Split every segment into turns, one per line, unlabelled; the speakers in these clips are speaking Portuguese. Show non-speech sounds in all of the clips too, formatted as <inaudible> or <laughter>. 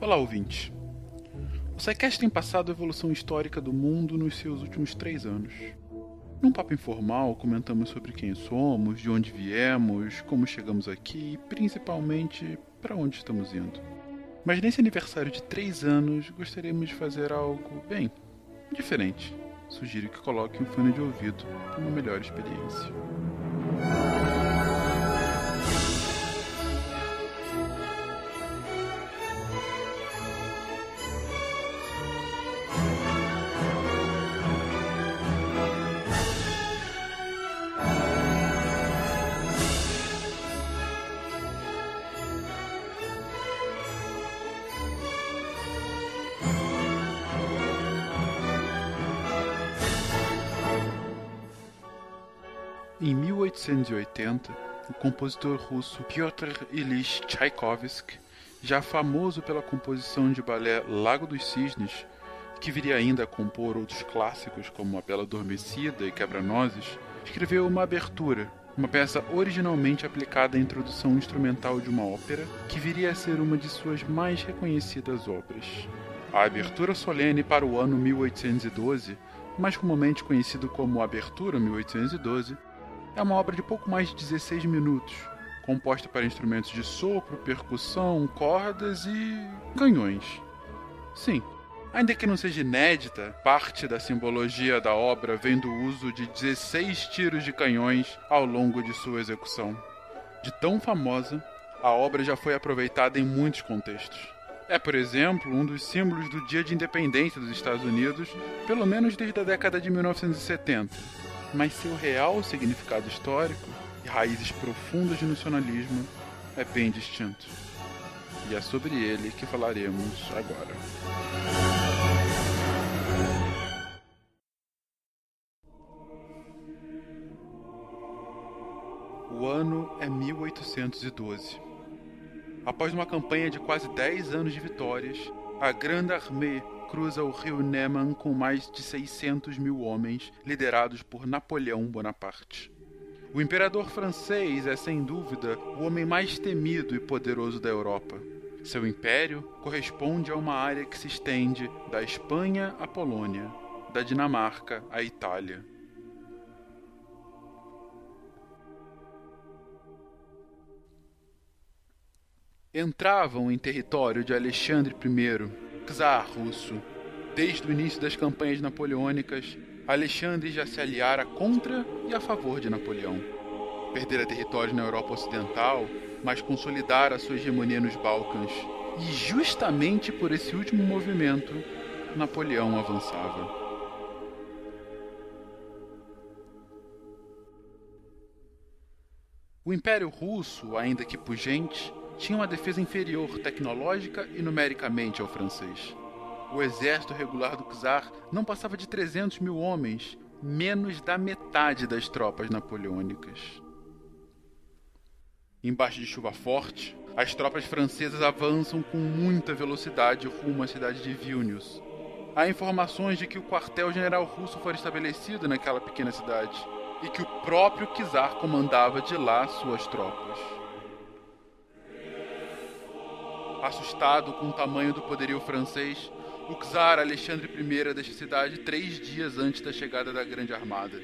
Olá, ouvinte. O SciCast tem passado a evolução histórica do mundo nos seus últimos três anos. Num papo informal, comentamos sobre quem somos, de onde viemos, como chegamos aqui e principalmente para onde estamos indo. Mas nesse aniversário de três anos, gostaríamos de fazer algo, bem, diferente. Sugiro que coloque um fone de ouvido para uma melhor experiência. Em 1880, o compositor russo Pyotr Ilyich Tchaikovsky, já famoso pela composição de balé Lago dos Cisnes, que viria ainda a compor outros clássicos como A Bela Adormecida e Quebra-Nozes, escreveu uma abertura, uma peça originalmente aplicada à introdução instrumental de uma ópera, que viria a ser uma de suas mais reconhecidas obras. A abertura solene para o ano 1812, mais comumente conhecido como Abertura 1812, é uma obra de pouco mais de 16 minutos, composta para instrumentos de sopro, percussão, cordas e canhões. Sim, ainda que não seja inédita, parte da simbologia da obra vem do uso de 16 tiros de canhões ao longo de sua execução. De tão famosa, a obra já foi aproveitada em muitos contextos. É, por exemplo, um dos símbolos do Dia de Independência dos Estados Unidos, pelo menos desde a década de 1970 mas seu real significado histórico e raízes profundas de nacionalismo é bem distinto. E é sobre ele que falaremos agora. O ano é 1812. Após uma campanha de quase 10 anos de vitórias, a Grande Armée cruza o rio Neman com mais de 600 mil homens, liderados por Napoleão Bonaparte. O imperador francês é, sem dúvida, o homem mais temido e poderoso da Europa. Seu império corresponde a uma área que se estende da Espanha à Polônia, da Dinamarca à Itália. Entravam em território de Alexandre I czar russo. Desde o início das campanhas napoleônicas, Alexandre já se aliara contra e a favor de Napoleão. Perdera território na Europa Ocidental, mas consolidara sua hegemonia nos Balcãs. E justamente por esse último movimento, Napoleão avançava. O Império Russo, ainda que pujante, tinha uma defesa inferior tecnológica e numericamente ao francês. O exército regular do czar não passava de 300 mil homens, menos da metade das tropas napoleônicas. Embaixo de chuva forte, as tropas francesas avançam com muita velocidade rumo à cidade de Vilnius. Há informações de que o quartel-general russo foi estabelecido naquela pequena cidade e que o próprio czar comandava de lá suas tropas. Assustado com o tamanho do poderio francês, o czar Alexandre I deixa a cidade três dias antes da chegada da Grande Armada.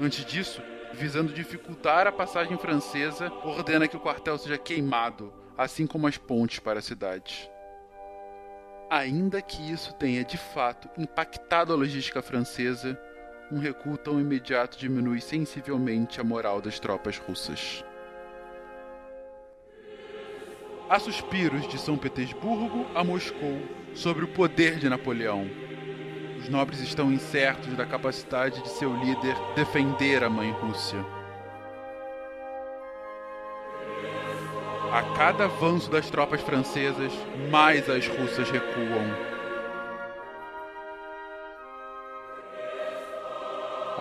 Antes disso, visando dificultar a passagem francesa, ordena que o quartel seja queimado, assim como as pontes para a cidade. Ainda que isso tenha de fato impactado a logística francesa, um recuo tão imediato diminui sensivelmente a moral das tropas russas. Há suspiros de São Petersburgo a Moscou sobre o poder de Napoleão. Os nobres estão incertos da capacidade de seu líder defender a mãe Rússia. A cada avanço das tropas francesas, mais as russas recuam.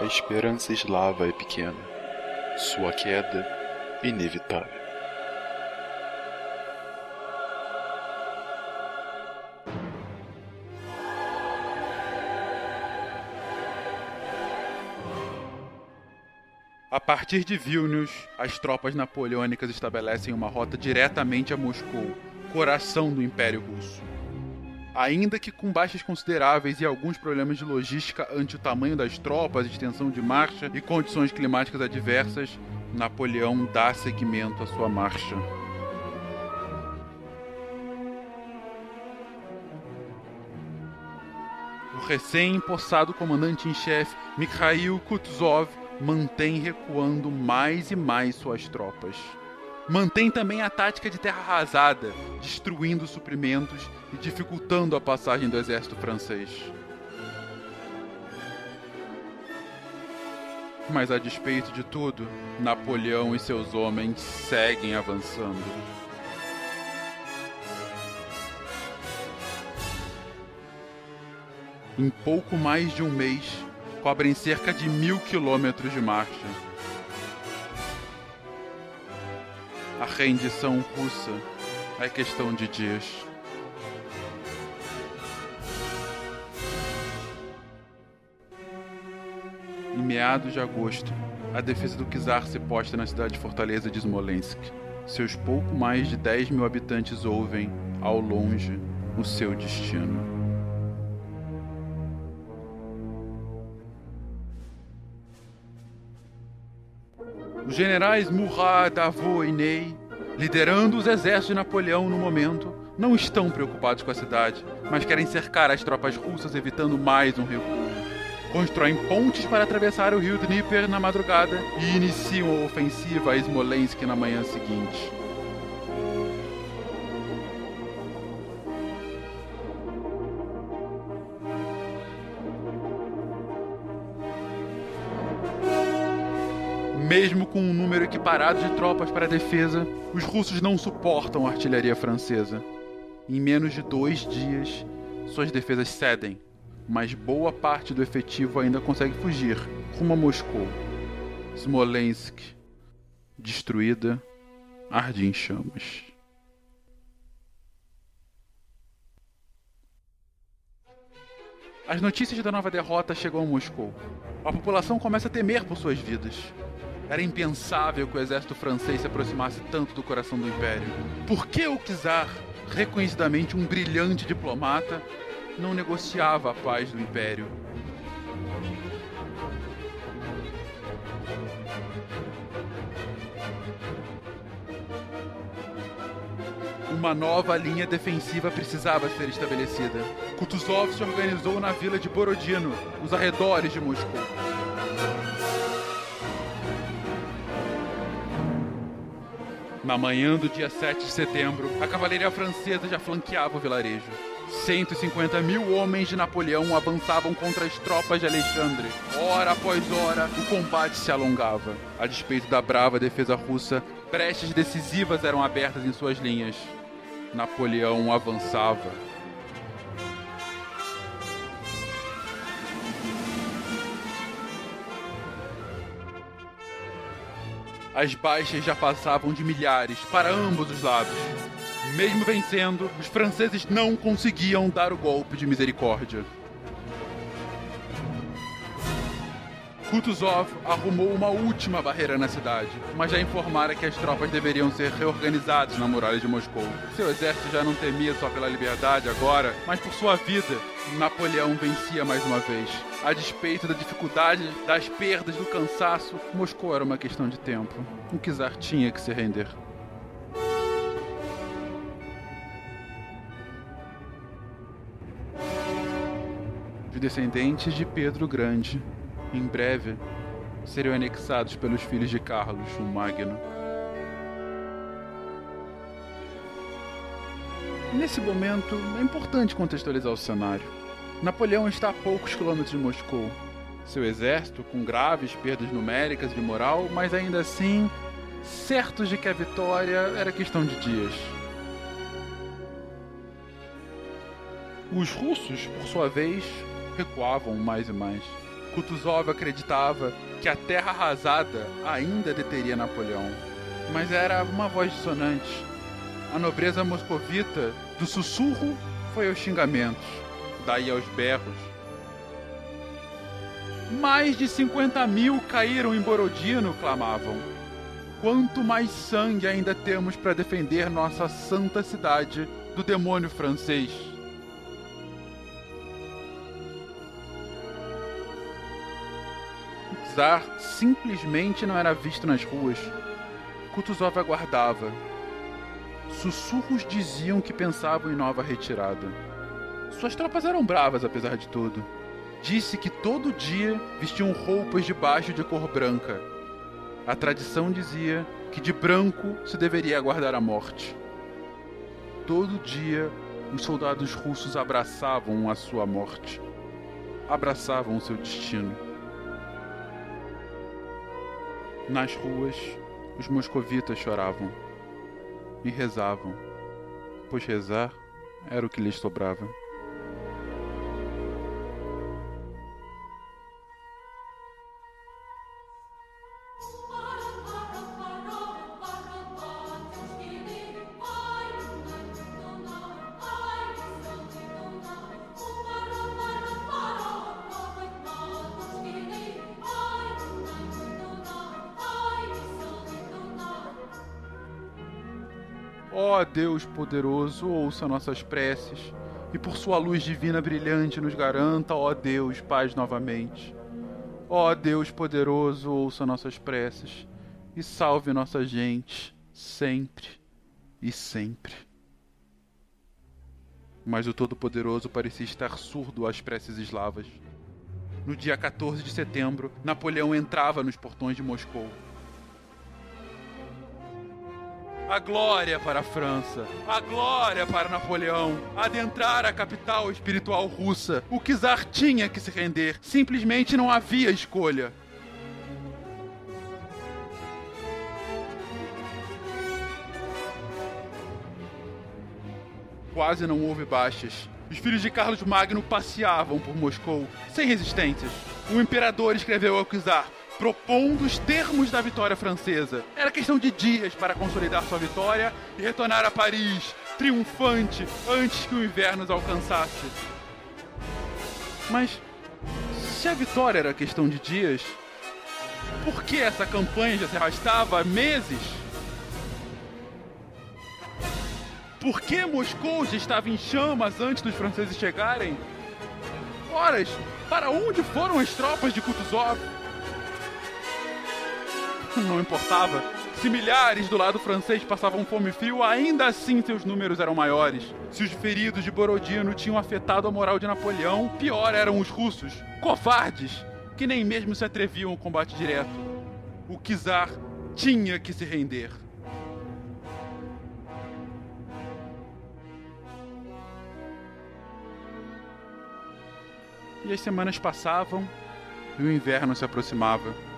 A esperança eslava é pequena, sua queda inevitável.
Partir de Vilnius, as tropas napoleônicas estabelecem uma rota diretamente a Moscou, coração do Império Russo. Ainda que com baixas consideráveis e alguns problemas de logística ante o tamanho das tropas, extensão de marcha e condições climáticas adversas, Napoleão dá seguimento à sua marcha. O recém-empossado comandante em chefe Mikhail Kutuzov mantém recuando mais e mais suas tropas. Mantém também a tática de terra arrasada, destruindo suprimentos e dificultando a passagem do exército francês. Mas a despeito de tudo, Napoleão e seus homens seguem avançando. Em pouco mais de um mês, cobrem cerca de mil quilômetros de marcha. A rendição russa é questão de dias. Em meados de agosto, a defesa do czar se posta na cidade fortaleza de Smolensk. Seus pouco mais de 10 mil habitantes ouvem, ao longe, o seu destino. Os generais Murat, Davout e Ney, liderando os exércitos de Napoleão no momento, não estão preocupados com a cidade, mas querem cercar as tropas russas, evitando mais um recuo. Constroem pontes para atravessar o rio Dnieper na madrugada e iniciam a ofensiva a Smolensk na manhã seguinte. Mesmo com um número equiparado de tropas para a defesa, os russos não suportam a artilharia francesa. Em menos de dois dias, suas defesas cedem, mas boa parte do efetivo ainda consegue fugir rumo a Moscou. Smolensk, destruída, arde em chamas. As notícias da nova derrota chegam a Moscou. A população começa a temer por suas vidas. Era impensável que o exército francês se aproximasse tanto do coração do império. Por que o czar, reconhecidamente um brilhante diplomata, não negociava a paz do império? Uma nova linha defensiva precisava ser estabelecida. Kutuzov se organizou na vila de Borodino, nos arredores de Moscou. Na manhã do dia 7 de setembro, a cavalaria francesa já flanqueava o vilarejo. 150 mil homens de Napoleão avançavam contra as tropas de Alexandre. Hora após hora, o combate se alongava. A despeito da brava defesa russa, brechas decisivas eram abertas em suas linhas. Napoleão avançava, As baixas já passavam de milhares para ambos os lados. Mesmo vencendo, os franceses não conseguiam dar o golpe de misericórdia. Kutuzov arrumou uma última barreira na cidade, mas já informara que as tropas deveriam ser reorganizadas na muralha de Moscou. Seu exército já não temia só pela liberdade agora, mas por sua vida. Napoleão vencia mais uma vez. A despeito da dificuldade, das perdas, do cansaço, Moscou era uma questão de tempo. O czar tinha que se render. Os descendentes de Pedro Grande em breve, seriam anexados pelos filhos de Carlos, o Magno. Nesse momento, é importante contextualizar o cenário. Napoleão está a poucos quilômetros de Moscou. Seu exército, com graves perdas numéricas e de moral, mas ainda assim, certos de que a vitória era questão de dias. Os russos, por sua vez, recuavam mais e mais. Kutuzov acreditava que a terra arrasada ainda deteria Napoleão. Mas era uma voz dissonante. A nobreza moscovita, do sussurro, foi aos xingamentos, daí aos berros. Mais de 50 mil caíram em Borodino, clamavam. Quanto mais sangue ainda temos para defender nossa santa cidade do demônio francês? Czar simplesmente não era visto nas ruas. Kutuzov aguardava. Sussurros diziam que pensavam em nova retirada. Suas tropas eram bravas, apesar de tudo. Disse que todo dia vestiam roupas de baixo de cor branca. A tradição dizia que de branco se deveria aguardar a morte. Todo dia os soldados russos abraçavam a sua morte, abraçavam o seu destino. Nas ruas, os moscovitas choravam e rezavam, pois rezar era o que lhes sobrava. Poderoso, ouça nossas preces, e por sua luz divina brilhante nos garanta, ó Deus, paz novamente. Ó Deus poderoso, ouça nossas preces, e salve nossa gente, sempre e sempre. Mas o Todo-Poderoso parecia estar surdo às preces eslavas. No dia 14 de setembro, Napoleão entrava nos portões de Moscou. A glória para a França, a glória para Napoleão, adentrar a capital espiritual russa. O czar tinha que se render, simplesmente não havia escolha. Quase não houve baixas. Os filhos de Carlos Magno passeavam por Moscou, sem resistências. O imperador escreveu ao czar: propondo os termos da vitória francesa. Era questão de dias para consolidar sua vitória e retornar a Paris, triunfante, antes que o inverno os alcançasse. Mas, se a vitória era questão de dias, por que essa campanha já se arrastava há meses? Por que Moscou já estava em chamas antes dos franceses chegarem? Horas, para onde foram as tropas de Kutuzov? <laughs> Não importava. Se milhares do lado francês passavam fome e frio, ainda assim seus números eram maiores. Se os feridos de Borodino tinham afetado a moral de Napoleão, pior eram os russos, covardes, que nem mesmo se atreviam ao combate direto. O czar tinha que se render. E as semanas passavam e o inverno se aproximava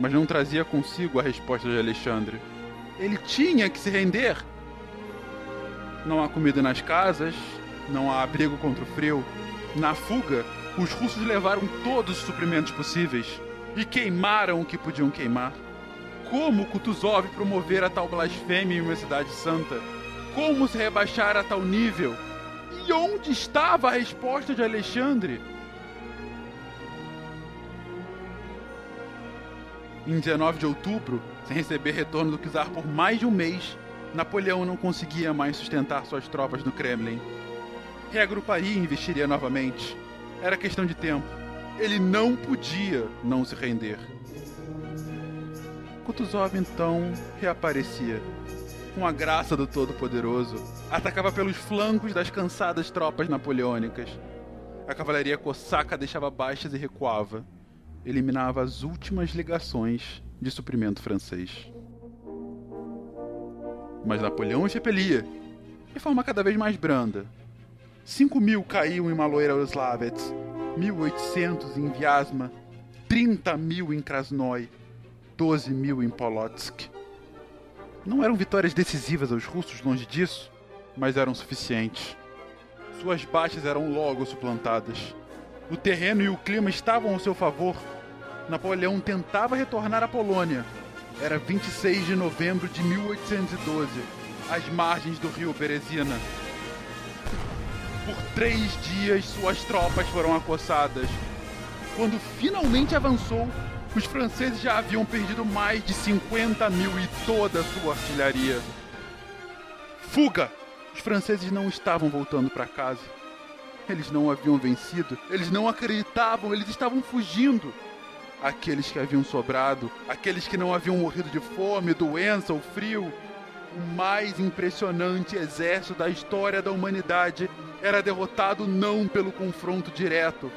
mas não trazia consigo a resposta de Alexandre. Ele tinha que se render. Não há comida nas casas, não há abrigo contra o frio. Na fuga, os russos levaram todos os suprimentos possíveis e queimaram o que podiam queimar. Como Kutuzov promover a tal blasfêmia em uma cidade santa? Como se rebaixar a tal nível? E onde estava a resposta de Alexandre? Em 19 de outubro, sem receber retorno do czar por mais de um mês, Napoleão não conseguia mais sustentar suas tropas no Kremlin. Reagruparia e investiria novamente. Era questão de tempo. Ele não podia não se render. Kutuzov então reaparecia. Com a graça do Todo-Poderoso, atacava pelos flancos das cansadas tropas napoleônicas. A cavalaria cosaca deixava baixas e recuava eliminava as últimas ligações de suprimento francês. Mas Napoleão os repelia, de forma cada vez mais branda. Cinco mil caíam em Maloyaroslavets, mil oitocentos em Vyazma, trinta mil em Krasnoy, doze mil em Polotsk. Não eram vitórias decisivas aos russos, longe disso, mas eram suficientes. Suas baixas eram logo suplantadas. O terreno e o clima estavam ao seu favor. Napoleão tentava retornar à Polônia. Era 26 de novembro de 1812, às margens do rio Berezina. Por três dias, suas tropas foram acossadas. Quando finalmente avançou, os franceses já haviam perdido mais de 50 mil e toda a sua artilharia. Fuga! Os franceses não estavam voltando para casa. Eles não haviam vencido, eles não acreditavam, eles estavam fugindo. Aqueles que haviam sobrado, aqueles que não haviam morrido de fome, doença ou frio, o mais impressionante exército da história da humanidade era derrotado não pelo confronto direto,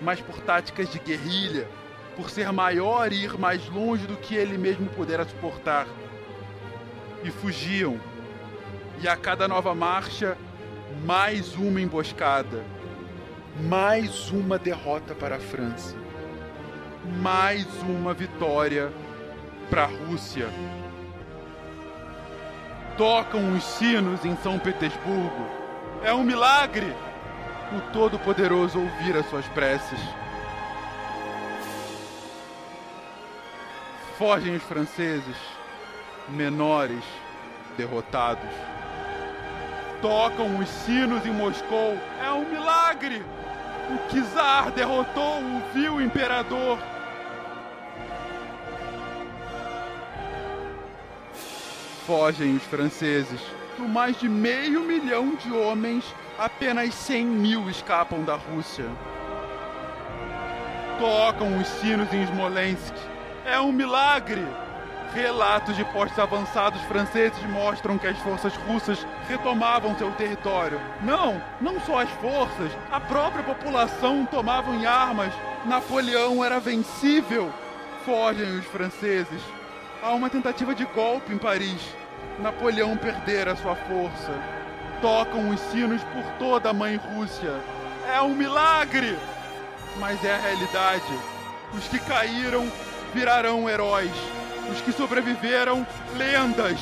mas por táticas de guerrilha, por ser maior e ir mais longe do que ele mesmo pudera suportar. E fugiam. E a cada nova marcha, mais uma emboscada. Mais uma derrota para a França. Mais uma vitória para a Rússia. Tocam os sinos em São Petersburgo. É um milagre! O Todo-Poderoso ouvir as suas preces. Fogem os franceses, menores, derrotados. Tocam os sinos em Moscou. É um milagre! O czar derrotou o vil imperador. Fogem os franceses. Do mais de meio milhão de homens, apenas 100 mil escapam da Rússia. Tocam os sinos em Smolensk. É um milagre! Relatos de postos avançados franceses mostram que as forças russas retomavam seu território. Não, não só as forças, a própria população tomavam em armas. Napoleão era vencível. Fogem os franceses. Há uma tentativa de golpe em Paris. Napoleão perdera sua força. Tocam os sinos por toda a mãe Rússia. É um milagre! Mas é a realidade. Os que caíram virarão heróis. Os que sobreviveram, lendas.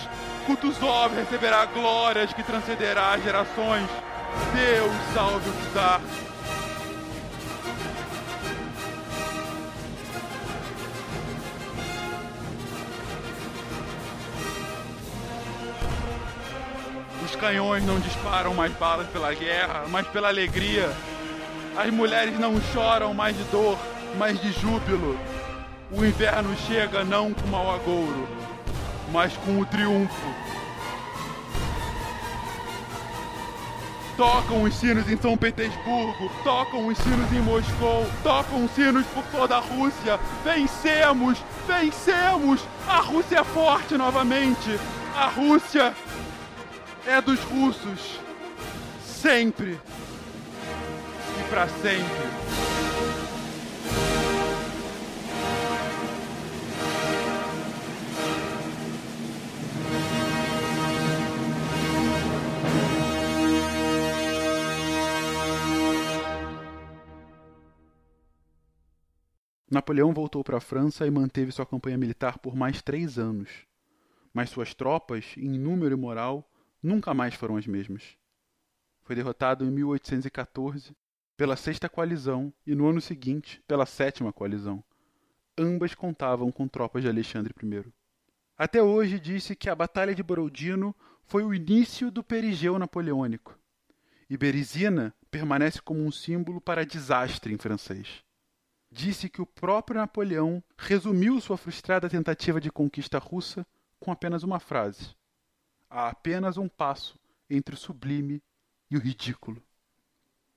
Kutuzov receberá glórias que transcenderá gerações. Deus salve o czar. Os canhões não disparam mais balas pela guerra, mas pela alegria. As mulheres não choram mais de dor, mas de júbilo. O inverno chega não com mau agouro, mas com o triunfo. Tocam os sinos em São Petersburgo, tocam os sinos em Moscou, tocam os sinos por toda a Rússia. Vencemos! Vencemos! A Rússia é forte novamente! A Rússia é dos russos. Sempre. E para sempre. Napoleão voltou para a França e manteve sua campanha militar por mais três anos. Mas suas tropas, em número e moral, nunca mais foram as mesmas. Foi derrotado em 1814 pela Sexta Coalizão e no ano seguinte pela Sétima Coalizão. Ambas contavam com tropas de Alexandre I. Até hoje disse que a Batalha de Borodino foi o início do perigeu napoleônico. E Berezina permanece como um símbolo para desastre em francês. Disse que o próprio Napoleão resumiu sua frustrada tentativa de conquista russa com apenas uma frase: há apenas um passo entre o sublime e o ridículo.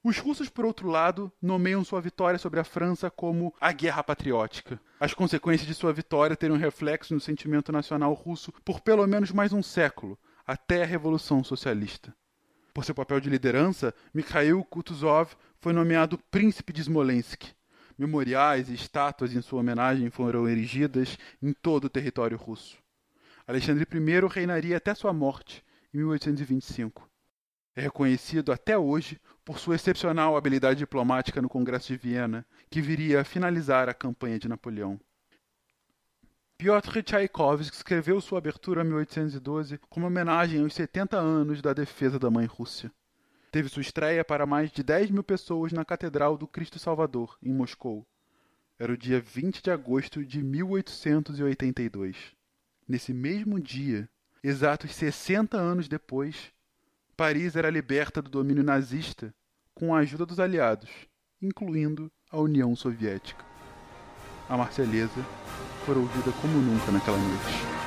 Os russos, por outro lado, nomeiam sua vitória sobre a França como a Guerra Patriótica. As consequências de sua vitória terão reflexo no sentimento nacional russo por pelo menos mais um século, até a Revolução Socialista. Por seu papel de liderança, Mikhail Kutuzov foi nomeado Príncipe de Smolensk. Memoriais e estátuas em sua homenagem foram erigidas em todo o território russo. Alexandre I reinaria até sua morte, em 1825. É reconhecido até hoje por sua excepcional habilidade diplomática no Congresso de Viena, que viria a finalizar a campanha de Napoleão. Piotr Tchaikovsky escreveu sua abertura em 1812 como homenagem aos 70 anos da defesa da mãe Rússia. Teve sua estreia para mais de 10 mil pessoas na Catedral do Cristo Salvador, em Moscou. Era o dia 20 de agosto de 1882. Nesse mesmo dia, exatos 60 anos depois, Paris era liberta do domínio nazista com a ajuda dos aliados, incluindo a União Soviética. A Marselhesa foi ouvida como nunca naquela noite.